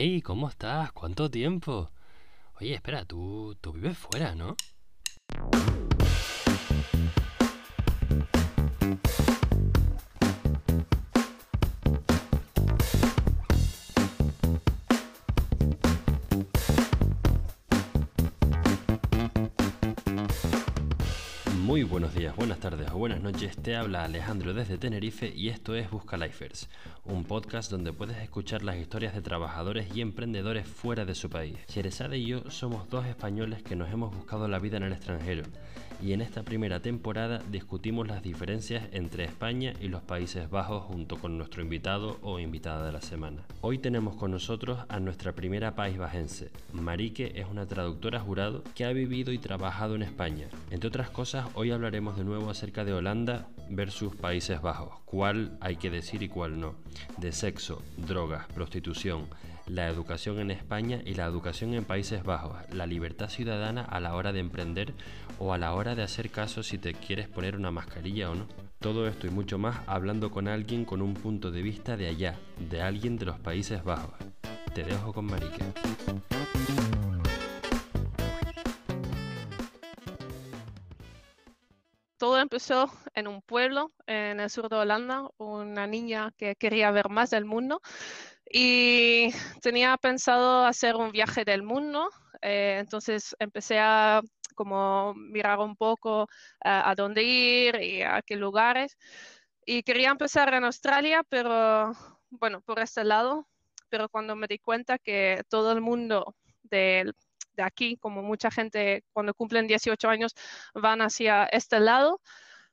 Hey, ¿cómo estás? ¿Cuánto tiempo? Oye, espera, tú, tú vives fuera, ¿no? Muy buenos días, buenas tardes o buenas noches. Te habla Alejandro desde Tenerife y esto es Busca Lifers, un podcast donde puedes escuchar las historias de trabajadores y emprendedores fuera de su país. Sherezade y yo somos dos españoles que nos hemos buscado la vida en el extranjero y en esta primera temporada discutimos las diferencias entre España y los Países Bajos junto con nuestro invitado o invitada de la semana. Hoy tenemos con nosotros a nuestra primera país bajense. Marique es una traductora jurado que ha vivido y trabajado en España. Entre otras cosas, hoy hablaremos de nuevo acerca de Holanda versus Países Bajos, cuál hay que decir y cuál no, de sexo, drogas, prostitución, la educación en España y la educación en Países Bajos, la libertad ciudadana a la hora de emprender o a la hora de hacer caso si te quieres poner una mascarilla o no. Todo esto y mucho más hablando con alguien con un punto de vista de allá, de alguien de los Países Bajos. Te dejo con Marique. Todo empezó en un pueblo en el sur de Holanda, una niña que quería ver más del mundo y tenía pensado hacer un viaje del mundo. Eh, entonces empecé a como mirar un poco uh, a dónde ir y a qué lugares. Y quería empezar en Australia, pero bueno, por este lado. Pero cuando me di cuenta que todo el mundo de, de aquí, como mucha gente cuando cumplen 18 años, van hacia este lado,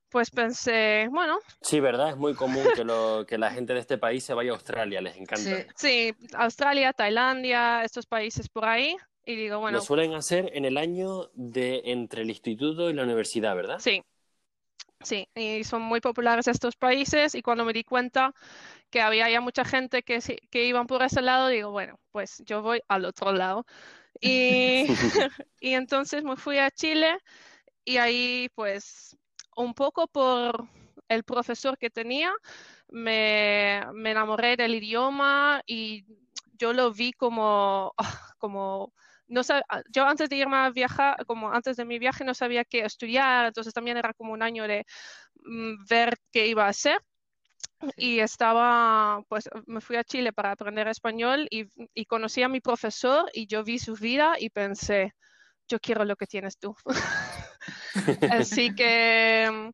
pues pensé, bueno. Sí, ¿verdad? Es muy común que, lo, que la gente de este país se vaya a Australia, les encanta. Sí, sí, Australia, Tailandia, estos países por ahí. Y digo, bueno. Lo suelen hacer en el año de entre el instituto y la universidad, ¿verdad? Sí. Sí, y son muy populares estos países y cuando me di cuenta que había ya mucha gente que, que iban por ese lado, digo, bueno, pues yo voy al otro lado. Y, y entonces me fui a Chile y ahí pues un poco por el profesor que tenía, me, me enamoré del idioma y yo lo vi como, como no sab... yo antes de irme a viajar, como antes de mi viaje no sabía qué estudiar, entonces también era como un año de mm, ver qué iba a hacer. Y estaba, pues me fui a Chile para aprender español y, conocí a mi profesor y yo vi su vida y pensé, yo quiero lo que tienes tú. Así que mm,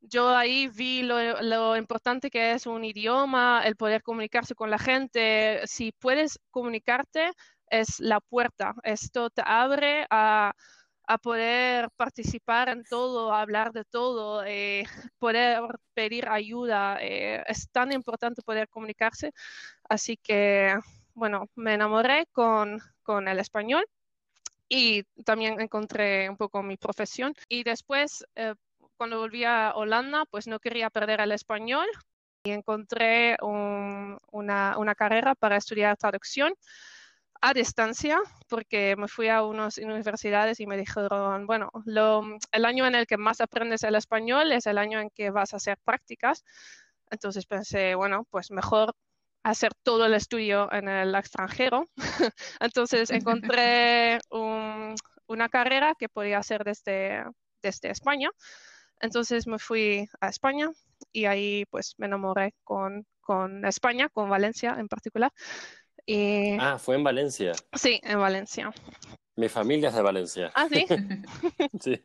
yo ahí vi lo, lo, importante que es un idioma, el poder comunicarse con la gente. Si puedes comunicarte, es la puerta. Esto te abre a, a poder participar en todo, hablar de todo, eh, poder pedir ayuda. Eh, es tan importante poder comunicarse. Así que, bueno, me enamoré con, con el español y también encontré un poco mi profesión. Y después, eh, cuando volví a Holanda, pues no quería perder el español y encontré un, una, una carrera para estudiar traducción a distancia porque me fui a unas universidades y me dijeron, bueno, lo, el año en el que más aprendes el español es el año en que vas a hacer prácticas. Entonces pensé, bueno, pues mejor hacer todo el estudio en el extranjero. Entonces encontré un, una carrera que podía hacer desde, desde España. Entonces me fui a España y ahí pues me enamoré con, con España, con Valencia en particular. Y... Ah, fue en Valencia. Sí, en Valencia. Mi familia es de Valencia. Ah, sí. sí.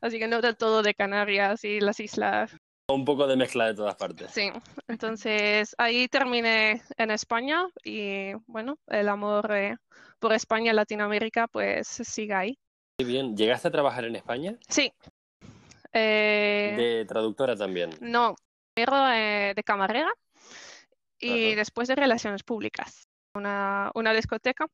Así que no del todo de Canarias y las islas. Un poco de mezcla de todas partes. Sí, entonces ahí terminé en España y bueno, el amor eh, por España y Latinoamérica pues sigue ahí. Muy bien, ¿llegaste a trabajar en España? Sí. Eh... ¿De traductora también? No, primero eh, de camarera y Ajá. después de relaciones públicas una, una discoteca.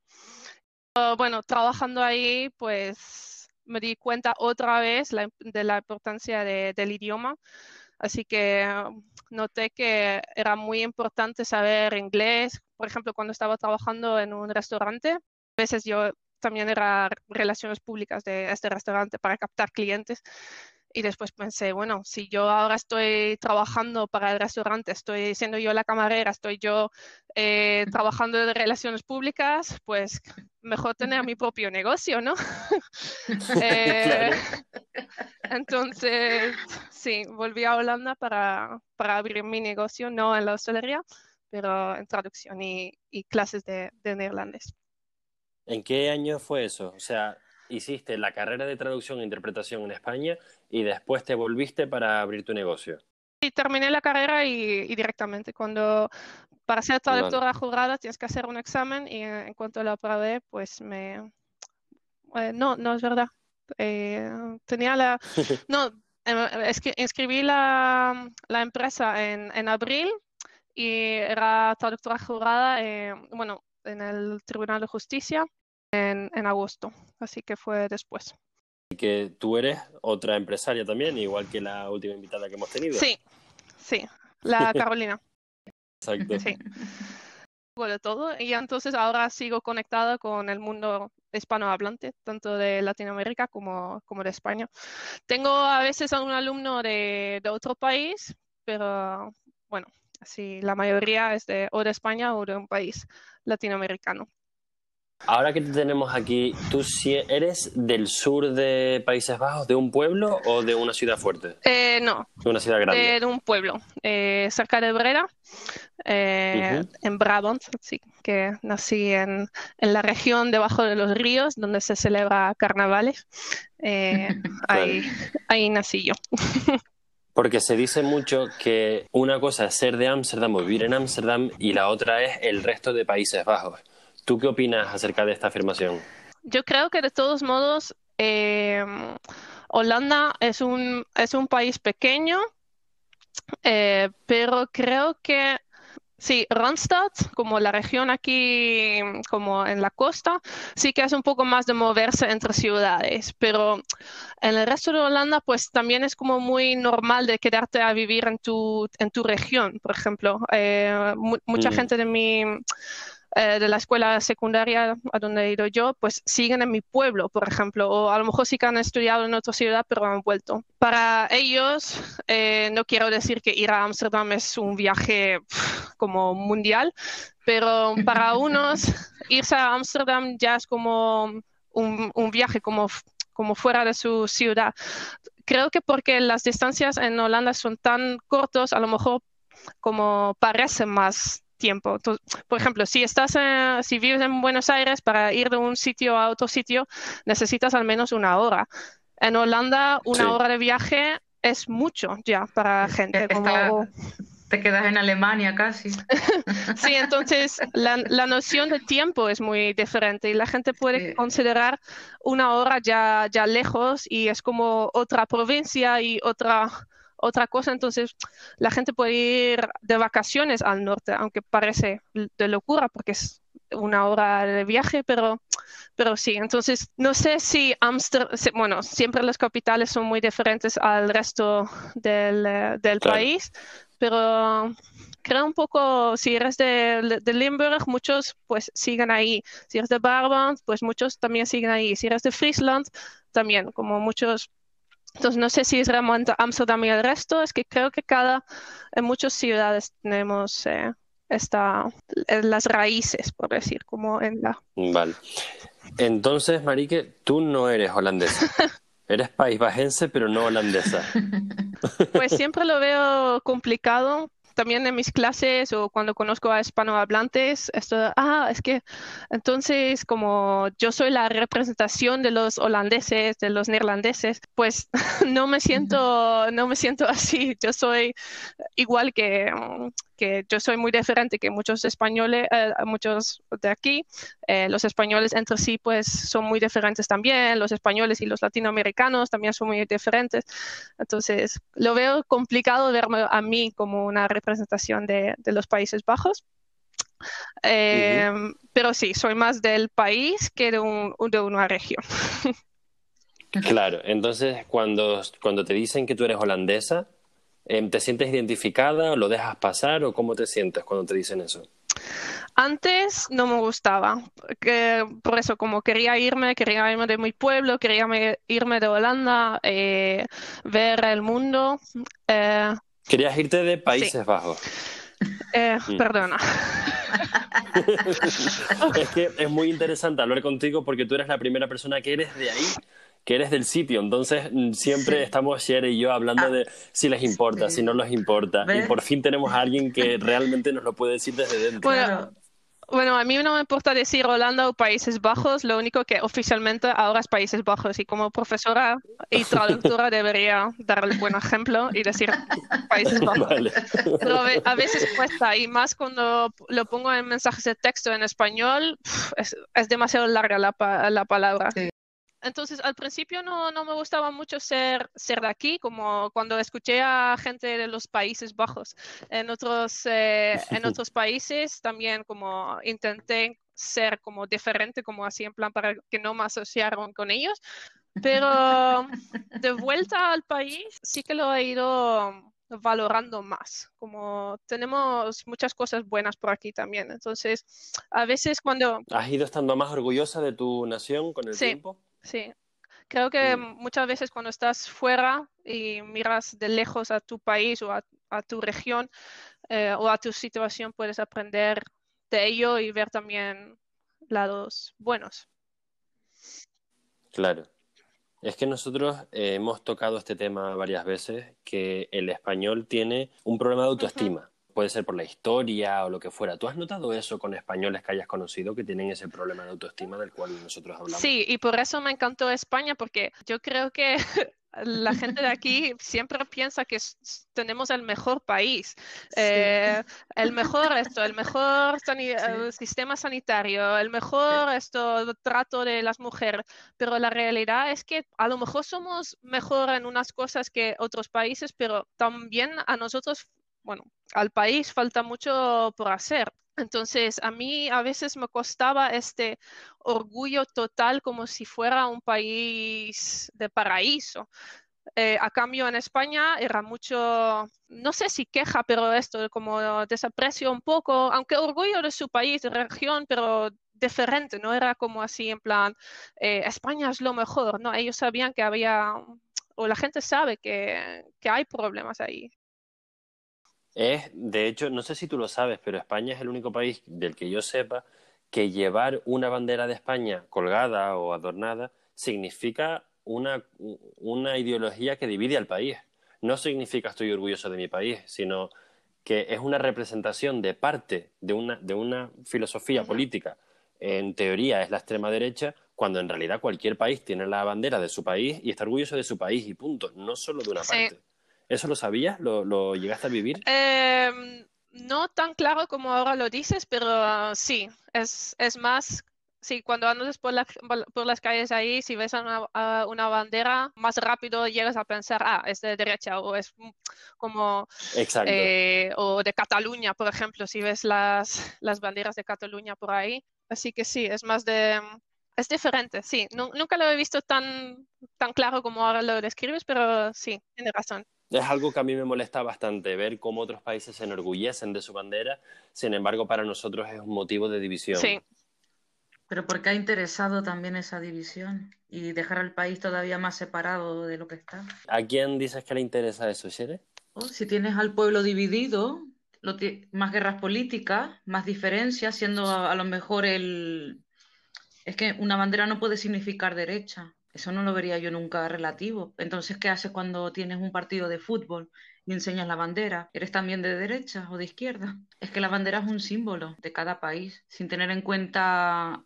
Bueno, trabajando ahí, pues me di cuenta otra vez de la importancia de, del idioma. Así que noté que era muy importante saber inglés. Por ejemplo, cuando estaba trabajando en un restaurante, a veces yo también era relaciones públicas de este restaurante para captar clientes. Y después pensé, bueno, si yo ahora estoy trabajando para el restaurante, estoy siendo yo la camarera, estoy yo eh, trabajando de relaciones públicas, pues mejor tener mi propio negocio, ¿no? Eh, entonces, sí, volví a Holanda para, para, abrir mi negocio, no en la hostelería, pero en traducción y, clases de, de neerlandés. ¿En qué año fue eso? O sea, hiciste la carrera de traducción e interpretación en España y después te volviste para abrir tu negocio. Sí, terminé la carrera y, directamente cuando para ser traductora jurada tienes que hacer un examen y en cuanto lo aprobé, pues me... Eh, no, no es verdad. Eh, tenía la... no, es que inscribí la, la empresa en, en, abril y era traductora jurada, eh, bueno, en el Tribunal de Justicia en, en agosto, así que fue después. Y que tú eres otra empresaria también, igual que la última invitada que hemos tenido. Sí, sí, la Carolina. Exacto. Sí. De todo, y entonces ahora sigo conectada con el mundo hispanohablante, tanto de Latinoamérica como, como de España. Tengo a veces a un alumno de, de otro país, pero bueno, así la mayoría es de o de España o de un país latinoamericano. Ahora que te tenemos aquí, ¿tú eres del sur de Países Bajos, de un pueblo o de una ciudad fuerte? Eh, no. De una ciudad grande. De, un pueblo, eh, cerca de Brera, eh, en Brabant, sí, que nací en, en, la región debajo de los ríos, donde se celebra carnavales. ahí, ahí nací yo. Porque se dice mucho que una cosa es ser de Ámsterdam o vivir en Ámsterdam y la otra es el resto de Países Bajos. ¿Tú qué opinas acerca de esta afirmación? Yo creo que de todos modos, eh, Holanda es un, es un país pequeño, eh, pero creo que sí, Randstad, como la región aquí, como en la costa, sí que es un poco más de moverse entre ciudades, pero en el resto de Holanda, pues también es como muy normal de quedarte a vivir en tu, en tu región, por ejemplo. Eh, mucha mm. gente de mi eh, de la escuela secundaria a donde he ido yo, pues siguen en mi pueblo, por ejemplo, o a lo mejor sí que han estudiado en otra ciudad, pero han vuelto. Para ellos, eh, no quiero decir que ir a Ámsterdam es un viaje como mundial, pero para unos irse a Ámsterdam ya es como un, un viaje, como como fuera de su ciudad. Creo que porque las distancias en Holanda son tan cortos, a lo mejor como parecen más tiempo. por ejemplo, si estás, si vives en Buenos Aires, para ir de un sitio a otro sitio necesitas al menos una hora. En Holanda, una hora de viaje es mucho ya para gente. Como... Te quedas en Alemania casi. sí, entonces la, la, noción de tiempo es muy diferente y la gente puede considerar una hora ya, ya lejos y es como otra provincia y otra otra cosa. Entonces, la gente puede ir de vacaciones al norte, aunque parece de locura porque es una hora de viaje, pero, pero sí. Entonces, no sé si Amsterdam, bueno, siempre las capitales son muy diferentes al resto del, eh, del país, pero creo un poco, si eres de, de, Limburg, muchos pues siguen ahí. Si eres de Brabant, pues muchos también siguen ahí. Si eres de Friesland, también, como muchos entonces, no sé si es realmente Amsterdam y el resto, es que creo que cada, en muchas ciudades tenemos eh, esta, las raíces, por decir, como en la... Vale. Entonces, Marique, tú no eres holandesa. Eres paisbajense, pero no holandesa. Pues siempre lo veo complicado también en mis clases o cuando conozco a hispanohablantes, esto, ah, es que entonces como yo soy la representación de los holandeses, de los neerlandeses, pues no me siento, no me siento así. Yo soy igual que, que yo soy muy diferente que muchos españoles, eh, muchos de aquí. Eh, los españoles entre sí pues son muy diferentes también. Los españoles y los latinoamericanos también son muy diferentes. Entonces lo veo complicado verme a mí como una representación representación de, los Países Bajos. Em, pero sí, soy más del país que de, un, de una región. Claro, entonces cuando, cuando te dicen que tú eres holandesa, em, ¿te sientes identificada? ¿Lo dejas pasar o cómo te sientes cuando te dicen eso? Antes no me gustaba, que, por eso como quería irme, quería irme de mi pueblo, quería me- irme de Holanda, eh, ver el mundo. eh, Querías irte de Países Bajos. eh, Mm. Perdona. Es que es muy interesante hablar contigo porque tú eres la primera persona que eres de ahí, que eres del sitio. Entonces mm, siempre Sí. estamos Shere y yo hablando Ah, de si les importa, sí. si no les importa. Y ¿Ves? por fin tenemos a alguien que realmente nos lo puede decir desde dentro. Bueno, Claro. Bueno, a mí no me importa decir Holanda o Países Bajos, lo único que oficialmente ahora es Países Bajos y como profesora y traductora debería dar el buen ejemplo y decir Países Bajos. Vale. Pero a ve- a veces cuesta y más cuando lo pongo en mensajes de texto en español, es, es demasiado larga la, pa- la palabra. Sí. Entonces, al principio no, no me gustaba mucho ser, ser de aquí, como cuando escuché a gente de los Países Bajos. En otros, eh, en otros países también como intenté ser como diferente, como así en plan para que no me asociaran con ellos. Pero de vuelta al país sí que lo he ido valorando más, como tenemos muchas cosas buenas por aquí también. Entonces, a veces cuando... ¿Has ido estando más orgullosa de tu nación con el Sí. tiempo? Sí, creo que muchas veces cuando estás fuera y miras de lejos a tu país o a, a tu región eh, o a tu situación, puedes aprender de ello y ver también lados buenos. Claro. Es que nosotros eh, hemos tocado este tema varias veces, que el español tiene un problema de autoestima. Puede ser por la historia o lo que fuera. ¿Tú has notado eso con españoles que hayas conocido que tienen ese problema de autoestima del cual nosotros hablamos? Sí, y por eso me encantó España, porque yo creo que la gente de aquí siempre piensa que tenemos el mejor país, eh, el mejor esto, el mejor sani- eh, sistema sanitario, el mejor esto, trato de las mujeres, pero la realidad es que a lo mejor somos mejor en unas cosas que otros países, pero también a nosotros, bueno, al país falta mucho por hacer. Entonces, a mí a veces me costaba este orgullo total como si fuera un país de paraíso. Eh, a cambio, en España era mucho, no sé si queja, pero esto como desaprecio un poco, aunque orgullo de su país, de región, pero diferente, no era como así en plan, eh, España es lo mejor, no, ellos sabían que había, o la gente sabe que, que hay problemas ahí. Es, de hecho, no sé si tú lo sabes, pero España es el único país del que yo sepa que llevar una bandera de España colgada o adornada significa una, una ideología que divide al país. No significa estoy orgulloso de mi país, sino que es una representación de parte de una, de una filosofía política. En teoría es la extrema derecha, cuando en realidad cualquier país tiene la bandera de su país y está orgulloso de su país y punto, no solo de una Sí. parte. ¿Eso lo sabías? ¿Lo, lo llegaste a vivir? Em, no tan claro como ahora lo dices, pero ah, sí, es, es más, sí, cuando andas por, la- por las calles ahí, si ves una, bandera, más rápido llegas a pensar, ah, es de derecha o es como, Exacto. eh, o de Cataluña, por ejemplo, si ves las, las banderas de Cataluña por ahí. Así que sí, es más de, es diferente, sí. Nu- nunca lo he visto tan, tan claro como ahora lo describes, pero sí, tienes razón. Es algo que a mí me molesta bastante, ver cómo otros países se enorgullecen de su bandera, sin embargo para nosotros es un motivo de división. Sí. Pero porque ha interesado también esa división y dejar al país todavía más separado de lo que está. ¿A quién dices que le interesa eso, Shere? O si tienes al pueblo dividido, lo más guerras políticas, más diferencias, siendo a, a lo mejor el... Es que una bandera no puede significar derecha. Eso no lo vería yo nunca relativo. Entonces, ¿qué haces cuando tienes un partido de fútbol y enseñas la bandera? ¿Eres también de derecha o de izquierda? Es que la bandera es un símbolo de cada país, sin tener en cuenta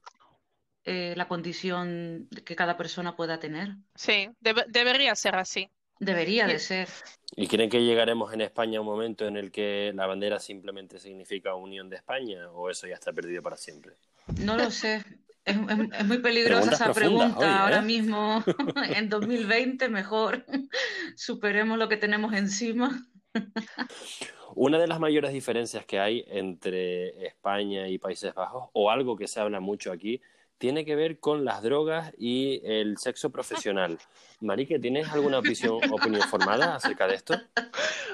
eh, la condición que cada persona pueda tener. Sí, debe- debería ser así. Debería de ser. ¿Y creen que llegaremos en España a un momento en el que la bandera simplemente significa unión de España o eso ya está perdido para siempre? No lo sé. Es, es- es muy peligrosa Preguntas esa pregunta. ¿eh? Ahora mismo, en 2020, mejor superemos lo que tenemos encima. Una de las mayores diferencias que hay entre España y Países Bajos, o algo que se habla mucho aquí, tiene que ver con las drogas y el sexo profesional. Marique, ¿tienes alguna opinión, opinión formada acerca de esto?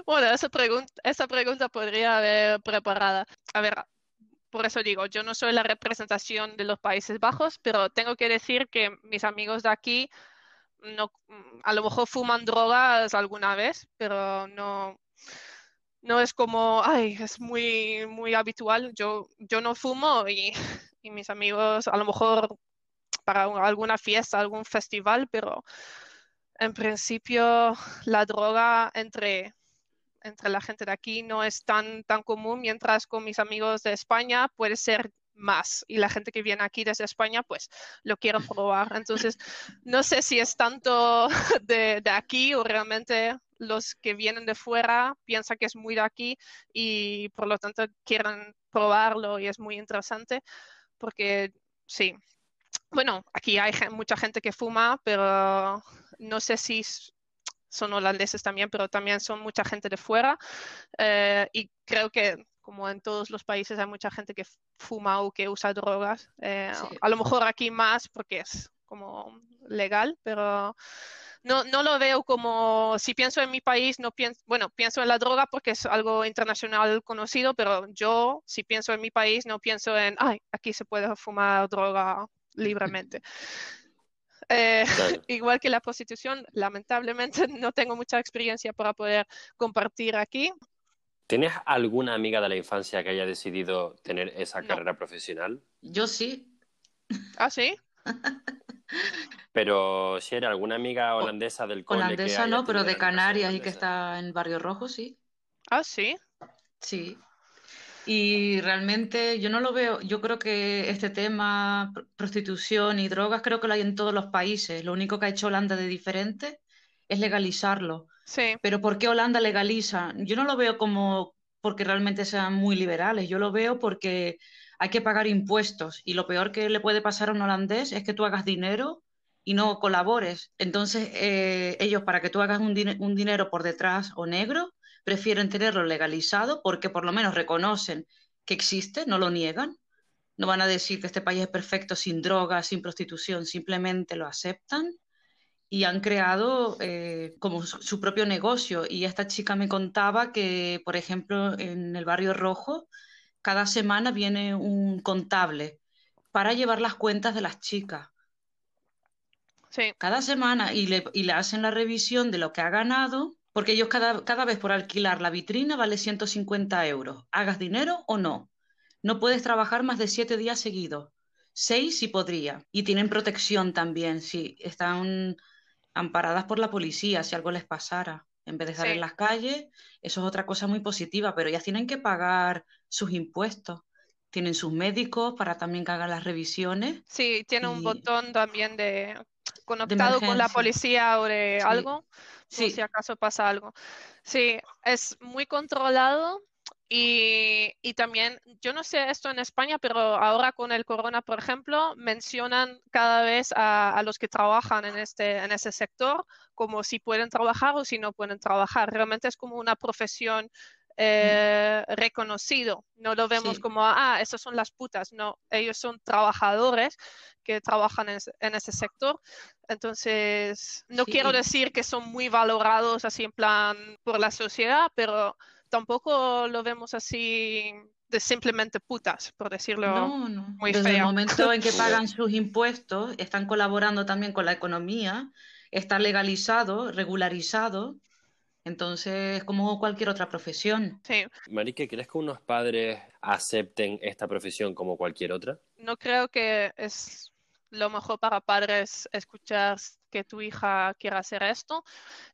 Bueno, esa pregunta, esa pregunta podría haber preparada. A ver, por eso digo, yo no soy la representación de los Países Bajos, pero tengo que decir que mis amigos de aquí a lo mejor fuman drogas alguna vez, pero no, no es como, ay, es muy, muy habitual. Yo, yo no fumo y mis amigos a lo mejor para alguna fiesta, algún festival, pero en principio la droga entre, entre la gente de aquí no es tan, tan común, mientras con mis amigos de España puede ser más y la gente que viene aquí desde España pues lo quiere probar. Entonces, no sé si es tanto de, de, aquí o realmente los que vienen de fuera piensan que es muy de aquí y por lo tanto quieren probarlo y es muy interesante porque sí. Bueno, aquí hay mucha gente que fuma, pero no sé si son holandeses también, pero también son mucha gente de fuera. Eh, y creo que, como en todos los países, hay mucha gente que fuma o que usa drogas. Eh, a lo mejor aquí más porque es como legal, pero no, no lo veo como, si pienso en mi país, no pienso, bueno, pienso en la droga porque es algo internacional conocido, pero yo, si pienso en mi país, no pienso en, ay, aquí se puede fumar droga libremente. Eh, igual que la prostitución, lamentablemente no tengo mucha experiencia para poder compartir aquí. ¿Tienes alguna amiga de la infancia que haya decidido tener esa carrera profesional? Yo sí. ¿Ah, sí? Pero si era alguna amiga holandesa del cole Holandesa no, pero de Canarias y que está en Barrio Rojo, sí. Ah, sí. Sí. Y realmente yo no lo veo, yo creo que este tema, prostitución y drogas, creo que lo hay en todos los países. Lo único que ha hecho Holanda de diferente es legalizarlo. Sí. Pero ¿por qué Holanda legaliza? Yo no lo veo como porque realmente sean muy liberales, yo lo veo porque hay que pagar impuestos y lo peor que le puede pasar a un holandés es que tú hagas dinero y no colabores. Entonces, eh, ellos para que tú hagas un, un dinero por detrás o negro, prefieren tenerlo legalizado porque por lo menos reconocen que existe, no lo niegan. No van a decir que este país es perfecto sin drogas, sin prostitución, simplemente lo aceptan y han creado eh, como su, propio negocio. Y esta chica me contaba que, por ejemplo, en el barrio rojo, cada semana viene un contable para llevar las cuentas de las chicas. Sí. Cada semana y le, y le hacen la revisión de lo que ha ganado porque ellos cada, cada vez por alquilar la vitrina vale 150 euros. Hagas dinero o no. No puedes trabajar más de siete días seguidos. Seis sí podría. Y tienen protección también, si están amparadas por la policía, si algo les pasara. En vez de estar en las calles, eso es otra cosa muy positiva, pero ellas tienen que pagar sus impuestos. Tienen sus médicos para también que hagan las revisiones. Sí, tiene un botón también de conectado con la policía o de algo si acaso pasa algo. Sí, es muy controlado y, y, también, yo no sé esto en España, pero ahora con el corona, por ejemplo, mencionan cada vez a, a, los que trabajan en, este, en ese sector como si pueden trabajar o si no pueden trabajar. Realmente es como una profesión eh, reconocido. No lo vemos como, ah, esas son las putas. No, ellos son trabajadores que trabajan en, ese sector. Entonces, no quiero decir que son muy valorados así en plan por la sociedad, pero tampoco lo vemos así de simplemente putas, por decirlo no, no. muy Desde el momento en que pagan sus impuestos, están colaborando también con la economía, está legalizado, regularizado, entonces, como cualquier otra profesión. Sí. Marique, ¿crees que unos padres acepten esta profesión como cualquier otra? No creo que es lo mejor para padres escuchar que tu hija quiera hacer esto.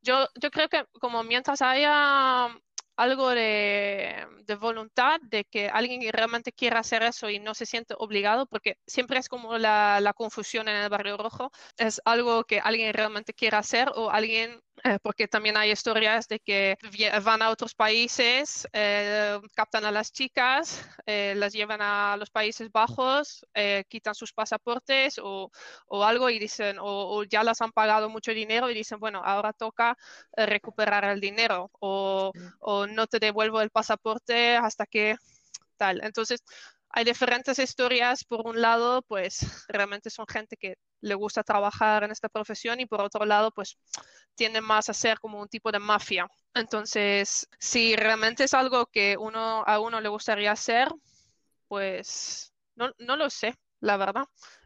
Yo, yo creo que como mientras haya algo de, voluntad de que alguien realmente quiera hacer eso y no se siente obligado, porque siempre es como la, la confusión en el barrio rojo, es algo que alguien realmente quiera hacer o alguien eh, porque también hay historias de que van a otros países, eh, captan a las chicas, eh, las llevan a los Países Bajos, quitan sus pasaportes o, o algo y dicen, o, ya las han pagado mucho dinero y dicen, bueno, ahora toca recuperar el dinero o, o no te devuelvo el pasaporte hasta que tal. Entonces, hay diferentes historias. Por un lado, pues realmente son gente que le gusta trabajar en esta profesión y por otro lado, pues tiende más a ser como un tipo de mafia. Entonces, si realmente es algo que uno, a uno le gustaría hacer, pues no, no lo sé, la verdad.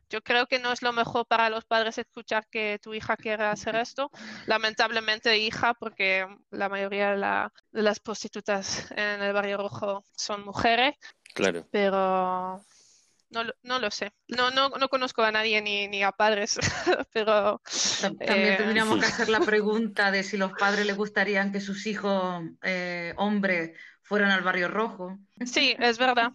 Yo creo que no es lo mejor para los padres escuchar que tu hija quiere hacer esto. Lamentablemente, hija, porque la mayoría de, las prostitutas en el Barrio Rojo son mujeres. Claro. Pero no, no lo sé. No, no, no conozco a nadie ni, ni a padres, pero... También eh, tendríamos que hacer la pregunta de si los padres les gustarían que sus hijos eh, hombres fueran al barrio rojo. Sí, es verdad.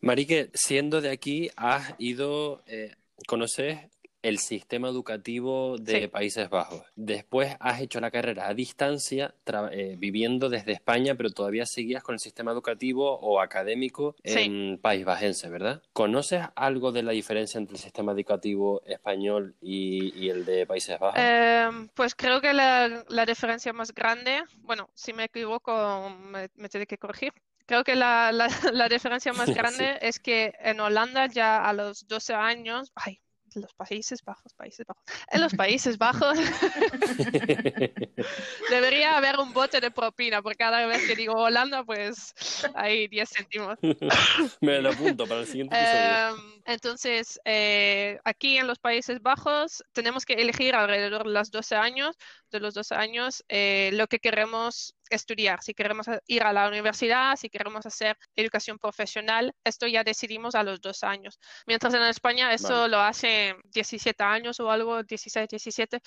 Marique, siendo de aquí, has ido, eh, conoces el sistema educativo de Países Bajos. Después has hecho la carrera a distancia, eh, viviendo desde España, pero todavía seguías con el sistema educativo o académico en País Bajense, ¿verdad? ¿Conoces algo de la diferencia entre el sistema educativo español y, el de Países Bajos? Em, pues creo que la, diferencia más grande, bueno, si me equivoco, me, me tiene que corregir, Creo que la, la, la diferencia más grande es que en Holanda ya a los 12 años, ay, los Países Bajos, Países Bajos. En los Países Bajos debería haber un bote de propina, porque cada vez que digo Holanda, pues hay 10 céntimos. Me lo apunto para el siguiente episodio. Em, entonces, eh, aquí en los Países Bajos tenemos que elegir alrededor de los 12 años, de los 12 años, eh, lo que queremos estudiar, si queremos ir a la universidad, si queremos hacer educación profesional, esto ya decidimos a los dos años. Mientras en España eso lo hace 17 años o algo, 16, 17,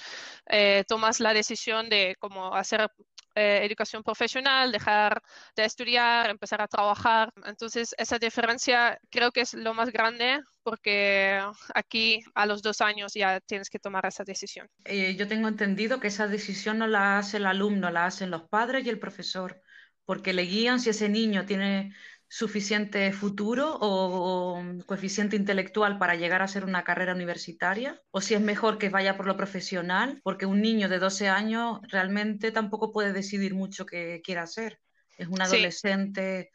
eh, tomas la decisión de cómo hacer eh, educación profesional, dejar de estudiar, empezar a trabajar. Entonces, esa diferencia creo que es lo más grande porque aquí a los dos años ya tienes que tomar esa decisión. Eh, yo tengo entendido que esa decisión no la hace el alumno, la hacen los padres y el profesor, porque le guían si ese niño tiene suficiente futuro o, coeficiente intelectual para llegar a ser una carrera universitaria, o si es mejor que vaya por lo profesional, porque un niño de 12 años realmente tampoco puede decidir mucho qué quiere hacer. Es un adolescente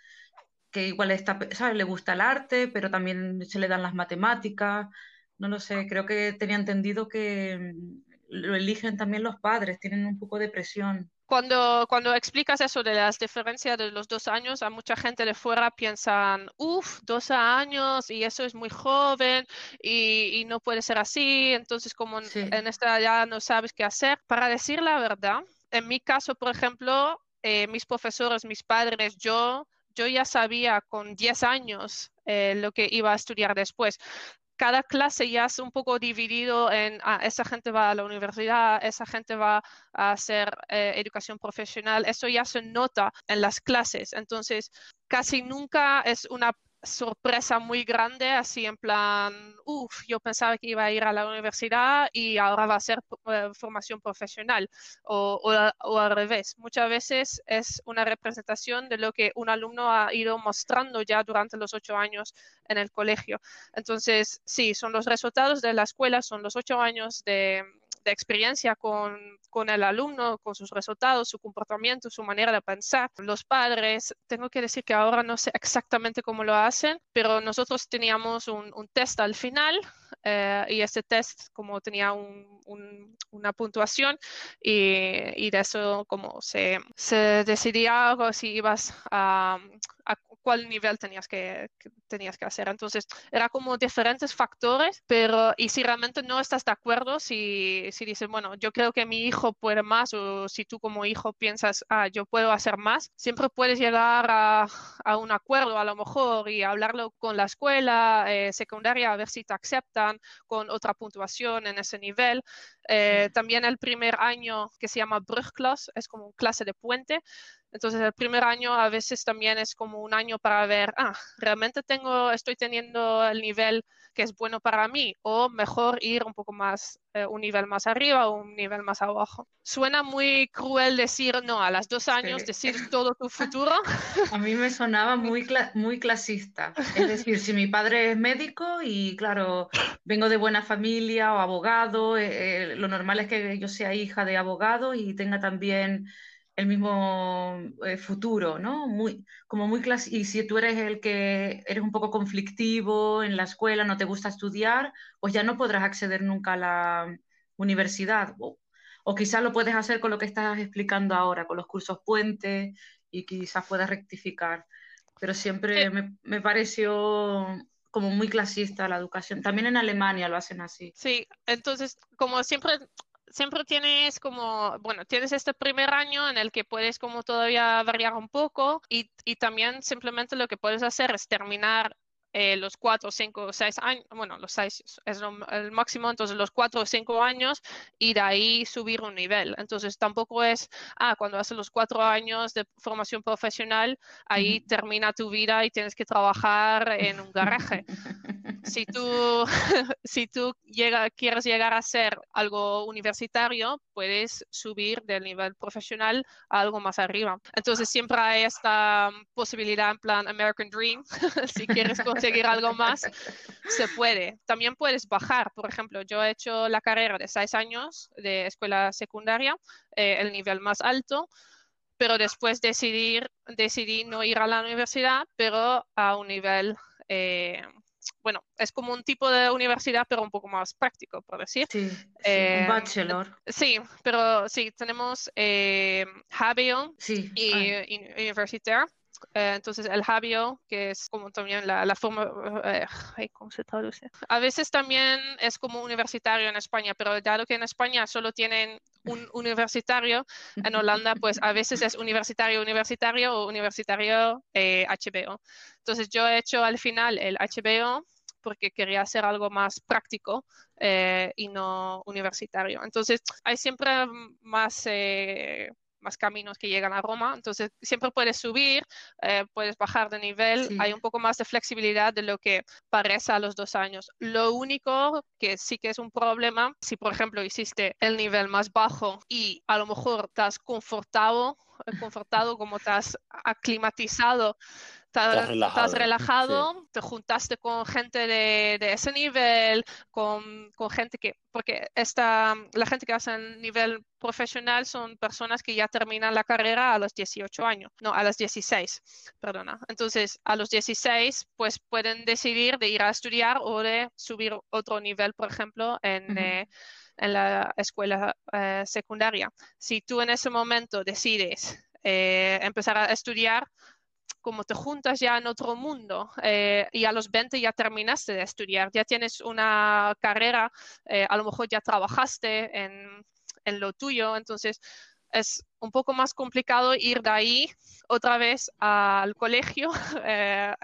que igual está, ¿sabes? le gusta el arte, pero también se le dan las matemáticas. No lo sé, creo que tenía entendido que mm, lo eligen también los padres, tienen un poco de presión cuando, cuando explicas eso de las diferencias de los dos años, a mucha gente de fuera piensan, uff, dos años y eso es muy joven y, no puede ser así, entonces como en esta ya no sabes qué hacer. Para decir la verdad, en mi caso, por ejemplo, eh, mis profesores, mis padres, yo, yo ya sabía con 10 años eh, lo que iba a estudiar después cada clase ya es un poco dividido en, ah, esa gente va a la universidad, esa gente va a hacer eh, educación profesional, eso ya se nota en las clases. Entonces, casi nunca es una sorpresa muy grande, así en plan, uff, yo pensaba que iba a ir a la universidad y ahora va a ser eh, formación profesional o, o, al revés. Muchas veces es una representación de lo que un alumno ha ido mostrando ya durante los ocho años en el colegio. Entonces, sí, son los resultados de la escuela, son los ocho años de, de experiencia con, con, el alumno, con sus resultados, su comportamiento, su manera de pensar. Los padres, tengo que decir que ahora no sé exactamente cómo lo hacen, pero nosotros teníamos un, un test al final eh, y ese test como tenía un, una puntuación y, y, de eso como se, se decidía si ibas a, a cuál nivel tenías que, tenías que hacer. Entonces, era como diferentes factores, pero y si realmente no estás de acuerdo, si, si dices, bueno, yo creo que mi hijo puede más, o si tú como hijo piensas, ah, yo puedo hacer más, siempre puedes llegar a, a un acuerdo a lo mejor y hablarlo con la escuela eh, secundaria a ver si te con otra puntuación en ese nivel. Eh, también el primer año que se llama Brugklas, es como clase de puente, entonces, el primer año a veces también es como un año para ver, ah, realmente tengo, estoy teniendo el nivel que es bueno para mí, o mejor ir un poco más, eh, un nivel más arriba o un nivel más abajo. Suena muy cruel decir, no, a los dos años decir todo tu futuro. A mí me sonaba muy, muy clasista. Es decir, si mi padre es médico y, claro, vengo de buena familia o abogado, eh, eh, lo normal es que yo sea hija de abogado y tenga también el mismo eh, futuro, ¿no? Muy, como muy y si tú eres el que eres un poco conflictivo en la escuela, no te gusta estudiar, pues ya no podrás acceder nunca a la universidad. O, o quizás lo puedes hacer con lo que estás explicando ahora, con los cursos puentes y quizás puedas rectificar. pero siempre me, me pareció como muy clasista la educación. También en Alemania lo hacen así. Sí, entonces, como siempre, siempre tienes como, bueno, tienes este primer año en el que puedes como todavía variar un poco y, y también simplemente lo que puedes hacer es terminar eh, los cuatro, cinco, seis años, bueno, los seis es el máximo, entonces los cuatro o cinco años y de ahí subir un nivel. Entonces tampoco es, ah, cuando haces los cuatro años de formación profesional, ahí termina tu vida y tienes que trabajar en un garaje. si tú, si tú llega, quieres llegar a ser algo universitario, puedes subir del nivel profesional a algo más arriba. Entonces siempre hay esta posibilidad en plan American Dream, si quieres conseguir algo más, se puede. También puedes bajar, por ejemplo, yo he hecho la carrera de seis años de escuela secundaria, eh, el nivel más alto, pero después decidir, decidí no ir a la universidad, pero a un nivel eh, bueno, es como un tipo de universidad, pero un poco más práctico, por decir. Sí, un eh, bachelor. Sí, pero sí, tenemos eh, HBO y Universitaire. Eh, entonces, el Habio, que es como también la, forma, ¿cómo se traduce? A veces también es como universitario en España, pero dado que en España solo tienen un universitario, en Holanda, pues a veces es universitario, universitario o universitario HBO. Entonces, yo he hecho al final el HBO porque quería hacer algo más práctico eh, y no universitario. Entonces, hay siempre más, eh, más caminos que llegan a Roma, entonces siempre puedes subir, eh, puedes bajar de nivel, hay un poco más de flexibilidad de lo que parece a los dos años. Lo único que sí que es un problema, si por ejemplo hiciste el nivel más bajo y a lo mejor estás confortado, confortado como estás aclimatizado estás relajado, te juntaste con gente de, ese nivel, con, gente que, porque esta, la gente que hace el nivel profesional son personas que ya terminan la carrera a los 18 años, no, a los 16, perdona. Entonces, a los 16, pues pueden decidir de ir a estudiar o de subir otro nivel, por ejemplo, en... Eh, en la escuela eh, secundaria. Si tú en ese momento decides eh, empezar a estudiar, como te juntas ya en otro mundo eh, y a los 20 ya terminaste de estudiar, ya tienes una carrera, eh, a lo mejor ya trabajaste en, en lo tuyo, entonces es un poco más complicado ir de ahí otra vez al colegio eh,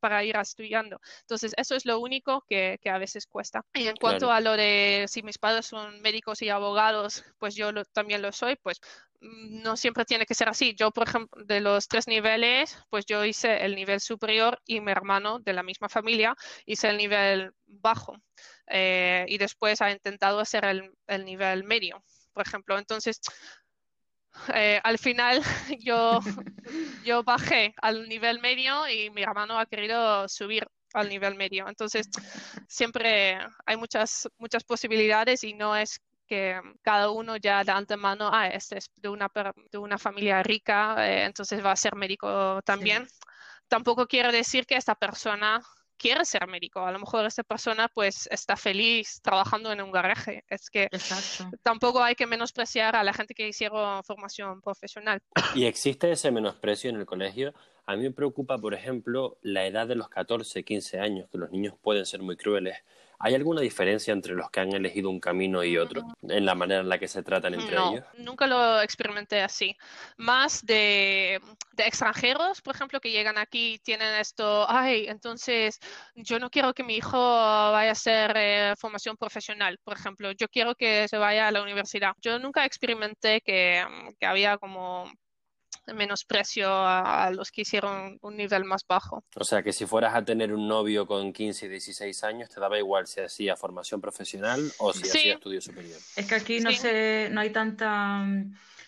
para ir estudiando. Entonces, eso es lo único que, a veces cuesta. Y en cuanto a lo de si mis padres son médicos y abogados, pues yo también lo soy, pues mm, no siempre tiene que ser así. Yo, por ejemplo, de los tres niveles, pues yo hice el nivel superior y mi hermano de la misma familia hice el nivel bajo. Eh, y después ha intentado hacer el, el nivel medio, por ejemplo. Entonces, eh, al final yo, yo bajé al nivel medio y mi hermano ha querido subir al nivel medio. Entonces, siempre hay muchas, muchas posibilidades y no es que cada uno ya de antemano, ah, este es de una, de una familia rica, eh, entonces va a ser médico también. Tampoco quiere decir que esta persona quiere ser médico. A lo mejor esta persona pues está feliz trabajando en un garaje. Es que tampoco hay que menospreciar a la gente que hicieron formación profesional. ¿Y existe ese menosprecio en el colegio? A mí me preocupa, por ejemplo, la edad de los 14, 15 años, que los niños pueden ser muy crueles. ¿Hay alguna diferencia entre los que han elegido un camino y otro en la manera en la que se tratan entre ellos? Nunca lo experimenté así. Más de, extranjeros, por ejemplo, que llegan aquí tienen esto, ay, entonces yo no quiero que mi hijo vaya a hacer eh, formación profesional, por ejemplo, yo quiero que se vaya a la universidad. Yo nunca experimenté que, que había como menosprecio a, los que hicieron un nivel más bajo. O sea, que si fueras a tener un novio con 15 y 16 años, te daba igual si hacía formación profesional o si hacía estudio superior. Es que aquí no, no hay tanta...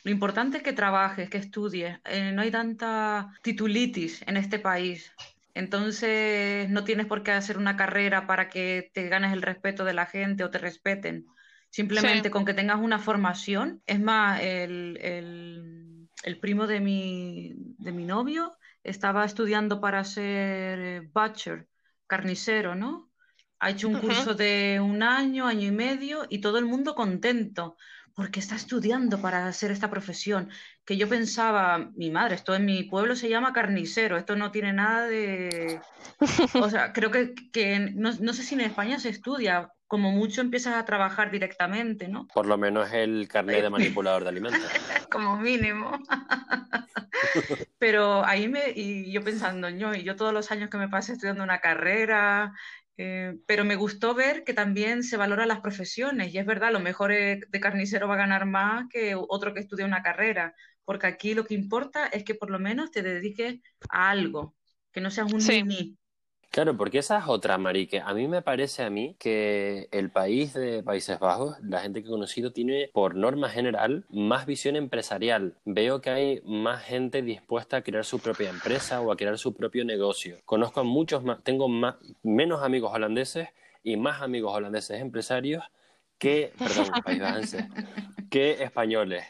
Lo importante es que trabajes, que estudies. Eh, no hay tanta titulitis en este país. Entonces, no tienes por qué hacer una carrera para que te ganes el respeto de la gente o te respeten. Simplemente con que tengas una formación. Es más, el el primo de mi, de mi novio estaba estudiando para ser eh, butcher, carnicero, ¿no? Ha hecho un curso de un año, año y medio y todo el mundo contento, ¿por qué está estudiando para hacer esta profesión? Que yo pensaba, mi madre, esto en mi pueblo se llama carnicero, esto no tiene nada de... O sea, creo que, no, no sé si en España se estudia, como mucho empiezas a trabajar directamente, ¿no? Por lo menos el carnet de manipulador de alimentos. como mínimo. Pero ahí me, y yo pensando, yo, y yo todos los años que me pasé estudiando una carrera, eh, pero me gustó ver que también se valoran las profesiones y es verdad, lo mejor de carnicero va a ganar más que otro que estudia una carrera, porque aquí lo que importa es que por lo menos te dediques a algo, que no seas un sí. Claro, porque esa es otra, Marique. A mí me parece a mí que el país de Países Bajos, la gente que he conocido, tiene por norma general más visión empresarial. Veo que hay más gente dispuesta a crear su propia empresa o a crear su propio negocio. Conozco a muchos más, tengo más, menos amigos holandeses y más amigos holandeses empresarios que, perdón, países que españoles.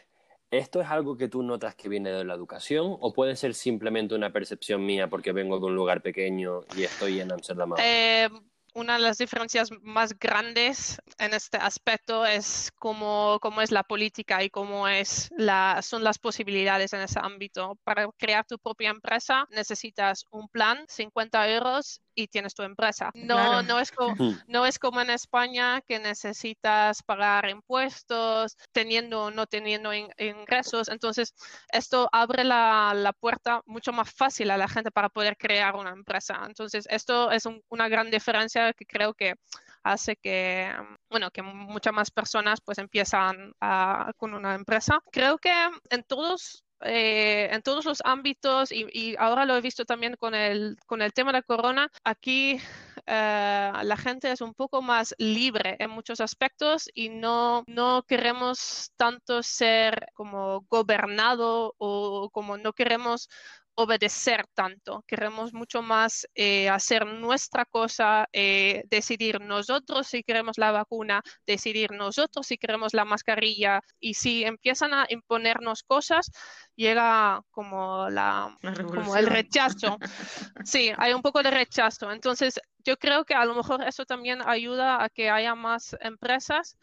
¿Esto es algo que tú notas que viene de la educación o puede ser simplemente una percepción mía porque vengo de un lugar pequeño y estoy en Amsterdam? Eh, una de las diferencias más grandes en este aspecto es cómo, cómo es la política y cómo es la, son las posibilidades en ese ámbito. Para crear tu propia empresa necesitas un plan, 50 euros y tienes tu empresa. No, no, es como, no es como en España que necesitas pagar impuestos, teniendo o no teniendo ingresos. Entonces, esto abre la, la, puerta mucho más fácil a la gente para poder crear una empresa. Entonces, esto es una gran diferencia que creo que hace que, bueno, que muchas más personas pues empiezan con una empresa. Creo que en todos eh, en todos los ámbitos y, ahora lo he visto también con el, con el tema de corona, aquí eh, la gente es un poco más libre en muchos aspectos y no, no queremos tanto ser como gobernado o como no queremos obedecer tanto, queremos mucho más eh, hacer nuestra cosa, eh, decidir nosotros si queremos la vacuna, decidir nosotros si queremos la mascarilla y si empiezan a imponernos cosas, llega como, la, como el rechazo. Sí, hay un poco de rechazo. Entonces, yo creo que a lo mejor eso también ayuda a que haya más empresas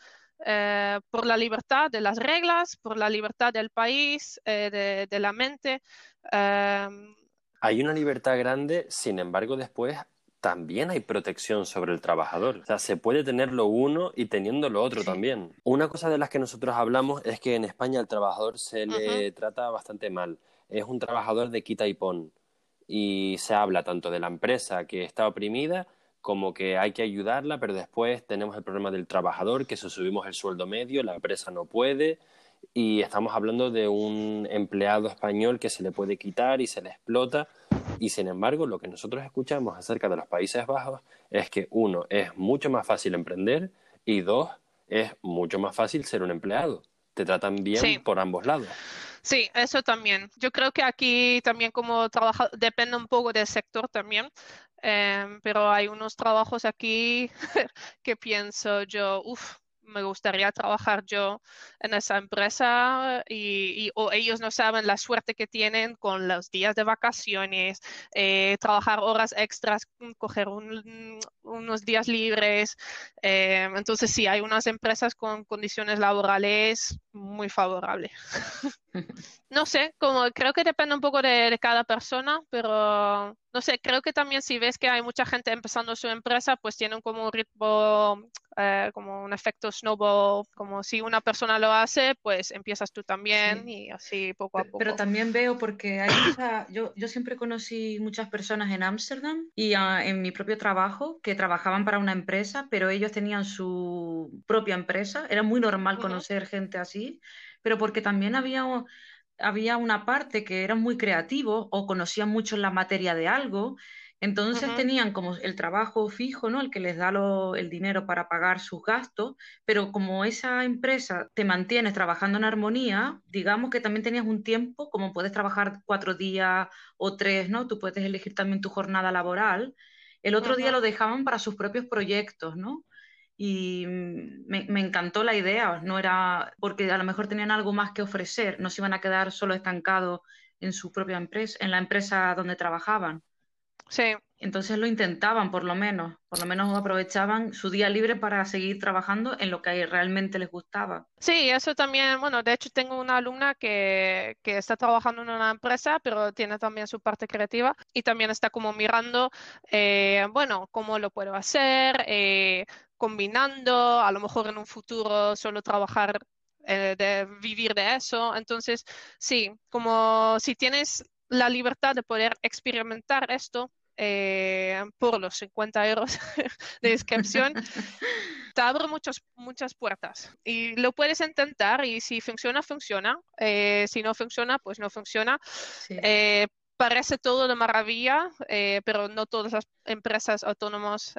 eh, por la libertad de las reglas, por la libertad del país, de, de, la mente. Em, hay una libertad grande, sin embargo, después también hay protección sobre el trabajador. O sea, se puede tener lo uno y teniendo lo otro también. Una cosa de las que nosotros hablamos es que en España al trabajador se le trata bastante mal. Es un trabajador de quita y pon. Y se habla tanto de la empresa que está oprimida como que hay que ayudarla, pero después tenemos el problema del trabajador, que si subimos el sueldo medio, la empresa no puede y estamos hablando de un empleado español que se le puede quitar y se le explota. Y sin embargo, lo que nosotros escuchamos acerca de los Países Bajos es que uno, es mucho más fácil emprender y dos, es mucho más fácil ser un empleado. Te tratan bien por ambos lados. Sí, eso también. Yo creo que aquí también como trabaja, depende un poco del sector también, em, pero hay unos trabajos aquí que pienso yo, uff, me gustaría trabajar yo en esa empresa y, o ellos no saben la suerte que tienen con los días de vacaciones, eh, trabajar horas extras, mm, coger unos días libres. Eh, entonces sí, hay unas empresas con condiciones laborales muy favorables. no sé, como creo que depende un poco de, de cada persona, pero no sé, creo que también si ves que hay mucha gente empezando su empresa, pues tienen como un ritmo, eh, como un efecto snowball, como si una persona lo hace, pues empiezas tú también y así poco a poco. Pero también veo porque hay yo, yo siempre conocí muchas personas en Ámsterdam y ah, en mi propio trabajo que trabajaban para una empresa, pero ellos tenían su propia empresa. Era muy normal conocer gente así, pero porque también había había una parte que eran muy creativos o conocían mucho la materia de algo, entonces tenían como el trabajo fijo, ¿no? El que les da el dinero para pagar sus gastos, pero como esa empresa te mantienes trabajando en armonía, digamos que también tenías un tiempo, como puedes trabajar cuatro días o tres, ¿no? Tú puedes elegir también tu jornada laboral. El otro día lo dejaban para sus propios proyectos, ¿no? Y me, encantó la idea, no era porque a lo mejor tenían algo más que ofrecer, no se iban a quedar solo estancados en su propia empresa, en la empresa donde trabajaban. Sí. Entonces lo intentaban, por lo menos. Por lo menos aprovechaban su día libre para seguir trabajando en lo que realmente les gustaba. Sí, eso también, bueno, de hecho tengo una alumna que, que está trabajando en una empresa, pero tiene también su parte creativa y también está como mirando, eh, bueno, cómo lo puedo hacer, eh, combinando, a lo mejor en un futuro solo trabajar, eh, de vivir de eso. Entonces, sí, como si tienes la libertad de poder experimentar esto, eh, por los 50 euros de inscripción, te abre muchas, muchas puertas y lo puedes intentar y si funciona, funciona. Eh, si no funciona, pues no funciona. Eh, parece todo de maravilla, pero no todas las empresas autónomas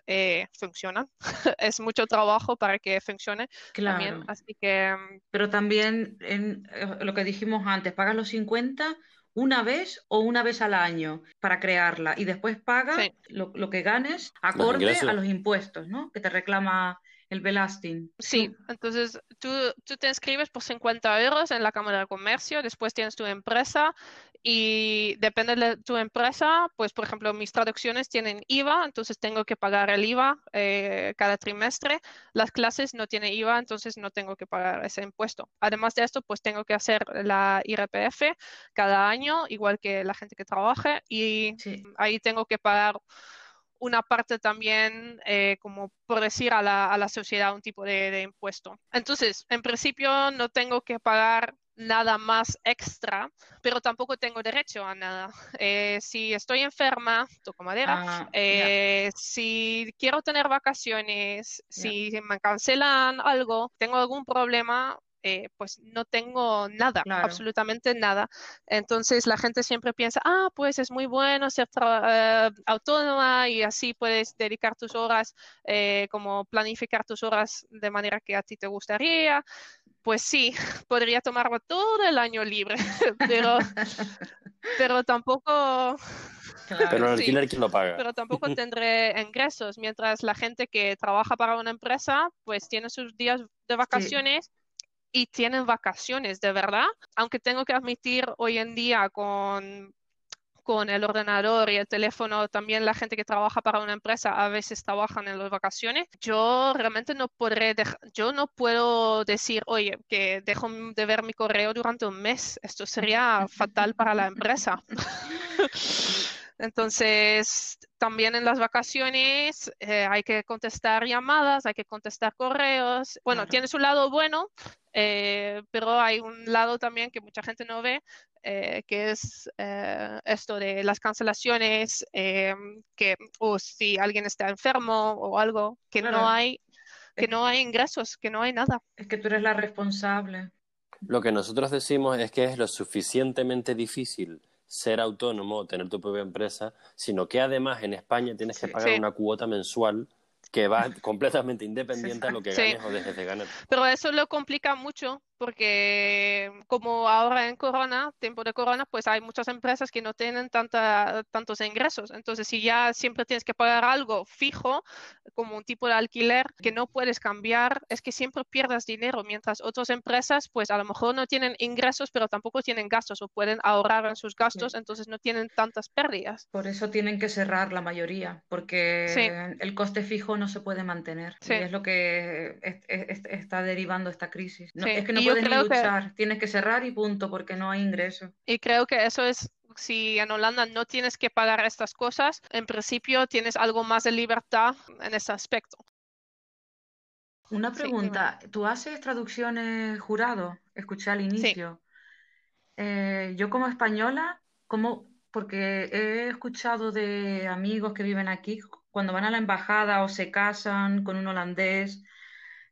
funcionan. es mucho trabajo para que funcione. Claro. así que... Mm, pero también en lo que dijimos antes, pagas los 50 una vez o una vez al año para crearla y después paga lo, lo, que ganes acorde a los impuestos, ¿no? Que te reclama el Belasting. Sí, entonces tú, tú te inscribes por 50 euros en la Cámara de Comercio, después tienes tu empresa y depende de tu empresa, pues por ejemplo mis traducciones tienen IVA, entonces tengo que pagar el IVA eh, cada trimestre. Las clases no tienen IVA, entonces no tengo que pagar ese impuesto. Además de esto, pues tengo que hacer la IRPF cada año, igual que la gente que trabaje, y ahí tengo que pagar una parte también, eh, como por decir, a la, a la sociedad un tipo de, impuesto. Entonces, en principio no tengo que pagar nada más extra, pero tampoco tengo derecho a nada. Eh, si estoy enferma, toco madera, ah, eh, si quiero tener vacaciones, si me cancelan algo, tengo algún problema, eh, pues no tengo nada, absolutamente nada. Entonces la gente siempre piensa, ah, pues es muy bueno ser eh, autónoma y así puedes dedicar tus horas, eh, como planificar tus horas de manera que a ti te gustaría. Pues sí, podría tomarlo todo el año libre, pero, pero tampoco... Pero el alquiler, ¿quién lo paga? Pero tampoco tendré ingresos, mientras la gente que trabaja para una empresa, pues tiene sus días de vacaciones y tienen vacaciones, de verdad. Aunque tengo que admitir hoy en día con, con el ordenador y el teléfono, también la gente que trabaja para una empresa a veces trabajan en las vacaciones. Yo realmente no podré, yo no puedo decir, oye, que dejo de ver mi correo durante un mes. Esto sería fatal para la empresa. Entonces, también en las vacaciones eh, hay que contestar llamadas, hay que contestar correos. Bueno, tiene su lado bueno, eh, pero hay un lado también que mucha gente no ve, eh, que es esto de las cancelaciones, que o si alguien está enfermo o algo, que no hay, que no hay ingresos, que no hay nada. Es que tú eres la responsable. Lo que nosotros decimos es que es lo suficientemente difícil ser autónomo o tener tu propia empresa, sino que además en España tienes que pagar una cuota mensual que va completamente independiente a lo que ganes o dejes de ganar. Pero eso lo complica mucho porque como ahora en Corona, tiempo de Corona, pues hay muchas empresas que no tienen tanta, tantos ingresos. Entonces, si ya siempre tienes que pagar algo fijo, como un tipo de alquiler que no puedes cambiar, es que siempre pierdas dinero, mientras otras empresas, pues a lo mejor no tienen ingresos, pero tampoco tienen gastos o pueden ahorrar en sus gastos, entonces no tienen tantas pérdidas. Por eso tienen que cerrar la mayoría, porque el coste fijo no se puede mantener. Y es lo que está derivando esta crisis. es que no puedes luchar, tienes que cerrar y punto, porque no hay ingreso. Y creo que eso es si en Holanda no tienes que pagar estas cosas, en principio tienes algo más de libertad en ese aspecto. Una pregunta, ¿tú haces traducciones jurado? Escuché al inicio. Eh, yo como española, ¿cómo? Porque he escuchado de amigos que viven aquí, cuando van a la embajada o se casan con un holandés,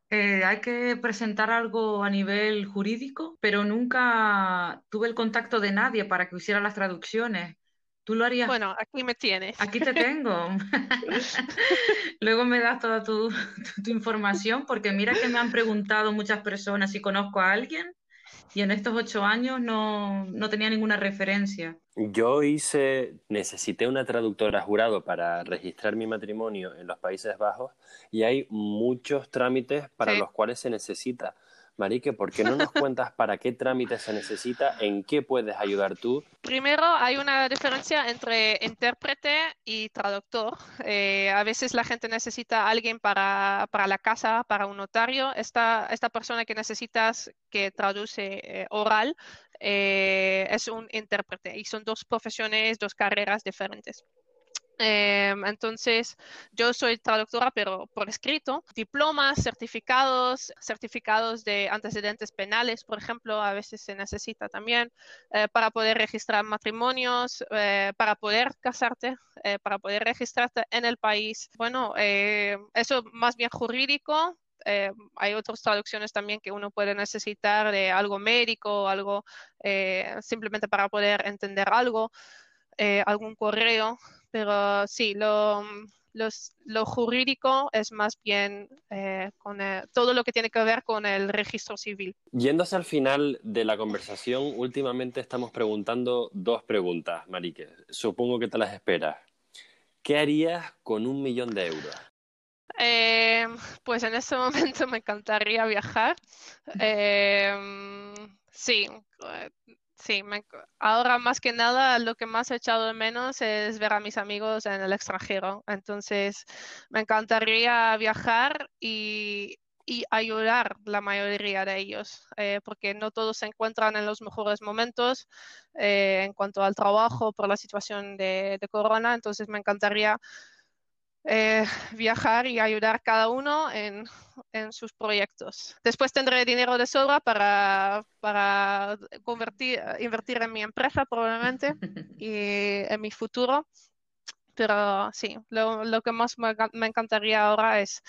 eh, hay que presentar algo a nivel jurídico, pero nunca tuve el contacto de nadie para que hiciera las traducciones. ¿Tú lo harías? Bueno, aquí me tienes. Aquí te tengo. Luego me das toda tu, tu, información, porque mira que me han preguntado muchas personas si conozco a alguien y en estos ocho años no, no tenía ninguna referencia. Yo hice, necesité una traductora jurado para registrar mi matrimonio en los Países Bajos y hay muchos trámites para los cuales se necesita, Marique, ¿por qué no nos cuentas para qué trámite se necesita, en qué puedes ayudar tú? Primero, hay una diferencia entre intérprete y traductor. Eh, a veces la gente necesita a alguien para, para, la casa, para un notario. Esta, esta persona que necesitas que traduce eh, oral eh, es un intérprete y son dos profesiones, dos carreras diferentes. Em, entonces, yo soy traductora, pero por escrito. Diplomas, certificados, certificados de antecedentes penales, por ejemplo, a veces se necesita también eh, para poder registrar matrimonios, eh, para poder casarte, eh, para poder registrarte en el país. Bueno, eso más bien jurídico, hay otras traducciones también que uno puede necesitar de algo médico, algo simplemente para poder entender algo, algún correo pero sí, lo, lo jurídico es más bien eh, con todo lo que tiene que ver con el registro civil. Yéndose al final de la conversación, últimamente estamos preguntando dos preguntas, Marique. Supongo que te las esperas. ¿Qué harías con un millón de euros? Eh, pues en este momento me encantaría viajar. Eh, sí, Sí, ahora más que nada lo que más he echado de menos es ver a mis amigos en el extranjero. Entonces, me encantaría viajar y, ayudar la mayoría de ellos, eh, porque no todos se encuentran en los mejores momentos eh, en cuanto al trabajo por la situación de, de corona. Entonces, me encantaría eh, viajar y ayudar cada uno en, sus proyectos. Después tendré dinero de sobra para, para convertir, invertir en mi empresa probablemente y en mi futuro. Pero sí, lo, que más me, me encantaría ahora es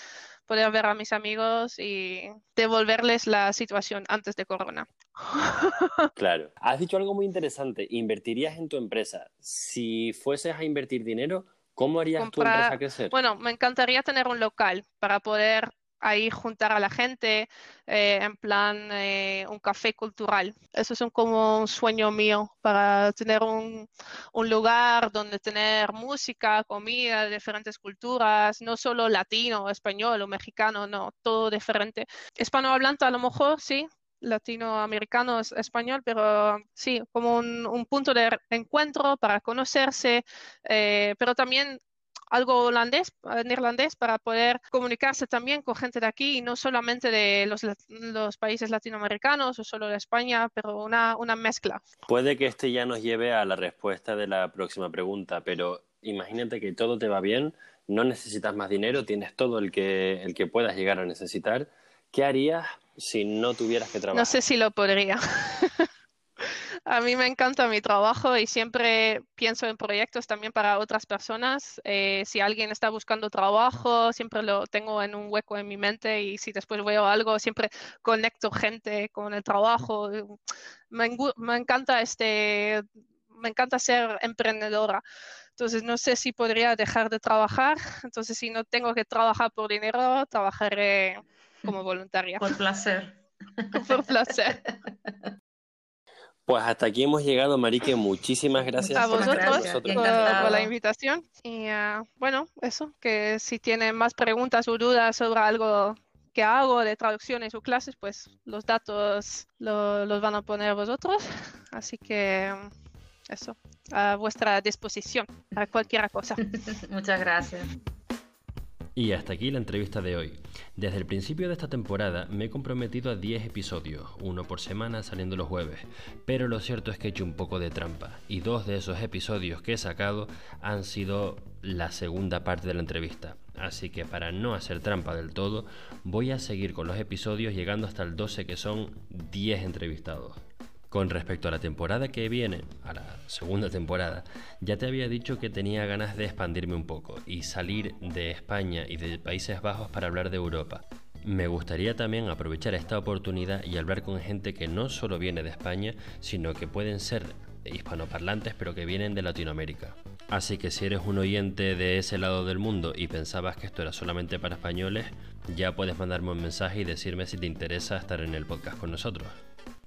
poder ver a mis amigos y devolverles la situación antes de Corona. Claro. Has dicho algo muy interesante. Invertirías en tu empresa. Si fueses a invertir dinero, ¿Cómo harías tu empresa crecer? Bueno, me encantaría tener un local para poder ahí juntar a la gente eh, en plan eh, un café cultural. Eso es como un sueño mío para tener un, un, lugar donde tener música, comida de diferentes culturas, no solo latino, español o mexicano, no, todo diferente. Hispanohablante a lo mejor, sí, latinoamericano español, pero sí, como un, punto de encuentro para conocerse, eh, pero también algo holandés, eh, neerlandés, para poder comunicarse también con gente de aquí y no solamente de los, los países latinoamericanos o solo de España, pero una, una mezcla. Puede que este ya nos lleve a la respuesta de la próxima pregunta, pero imagínate que todo te va bien, no necesitas más dinero, tienes todo el que, el que puedas llegar a necesitar. ¿Qué harías si no tuvieras que trabajar? No sé si lo podría. A mí me encanta mi trabajo y siempre pienso en proyectos también para otras personas. Eh, si alguien está buscando trabajo, siempre lo tengo en un hueco en mi mente y si después veo algo, siempre conecto gente con el trabajo. Me, me encanta este, me encanta ser emprendedora. Entonces, no sé si podría dejar de trabajar. Entonces, si no tengo que trabajar por dinero, trabajaré como voluntaria. Por placer. Por placer. Pues hasta aquí hemos llegado, Marique. Muchísimas gracias, a vosotros, por, la invitación. Y uh, bueno, eso, que si tienen más preguntas o dudas sobre algo que hago de traducciones o clases, pues los datos los van a poner vosotros. Así que eso, a vuestra disposición para cualquier cosa. Muchas gracias. Y hasta aquí la entrevista de hoy. Desde el principio de esta temporada me he comprometido a 10 episodios, uno por semana saliendo los jueves, pero lo cierto es que he hecho un poco de trampa y dos de esos episodios que he sacado han sido la segunda parte de la entrevista. Así que para no hacer trampa del todo, voy a seguir con los episodios llegando hasta el 12 que son 10 entrevistados. Con respecto a la temporada que viene, a la segunda temporada, ya te había dicho que tenía ganas de expandirme un poco y salir de España y de Países Bajos para hablar de Europa. Me gustaría también aprovechar esta oportunidad y hablar con gente que no solo viene de España, sino que pueden ser hispanoparlantes pero que vienen de Latinoamérica. Así que si eres un oyente de ese lado del mundo y pensabas que esto era solamente para españoles, ya puedes mandarme un mensaje y decirme si te interesa estar en el podcast con nosotros.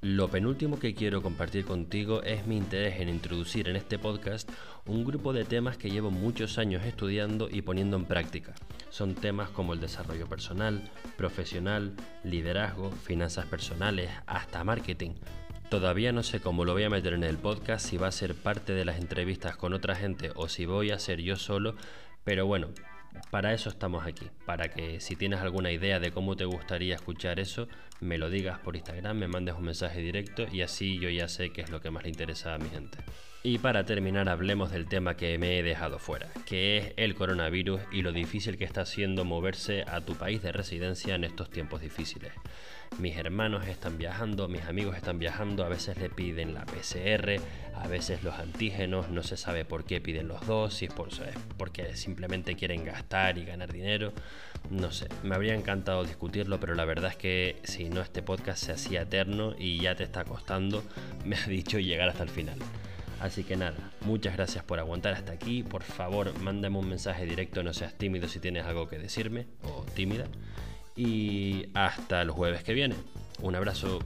Lo penúltimo que quiero compartir contigo es mi interés en introducir en este podcast un grupo de temas que llevo muchos años estudiando y poniendo en práctica. Son temas como el desarrollo personal, profesional, liderazgo, finanzas personales, hasta marketing. Todavía no sé cómo lo voy a meter en el podcast, si va a ser parte de las entrevistas con otra gente o si voy a ser yo solo, pero bueno, para eso estamos aquí, para que si tienes alguna idea de cómo te gustaría escuchar eso, me lo digas por Instagram, me mandes un mensaje directo y así yo ya sé qué es lo que más le interesa a mi gente. Y para terminar hablemos del tema que me he dejado fuera, que es el coronavirus y lo difícil que está haciendo moverse a tu país de residencia en estos tiempos difíciles. Mis hermanos están viajando, mis amigos están viajando, a veces le piden la PCR, a veces los antígenos, no se sabe por qué piden los dos, si es por, porque simplemente quieren gastar y ganar dinero, no sé, me habría encantado discutirlo, pero la verdad es que si no este podcast se hacía eterno y ya te está costando, me ha dicho llegar hasta el final. Así que nada, muchas gracias por aguantar hasta aquí. Por favor, mándame un mensaje directo, no seas tímido si tienes algo que decirme o tímida y hasta el jueves que viene. Un abrazo.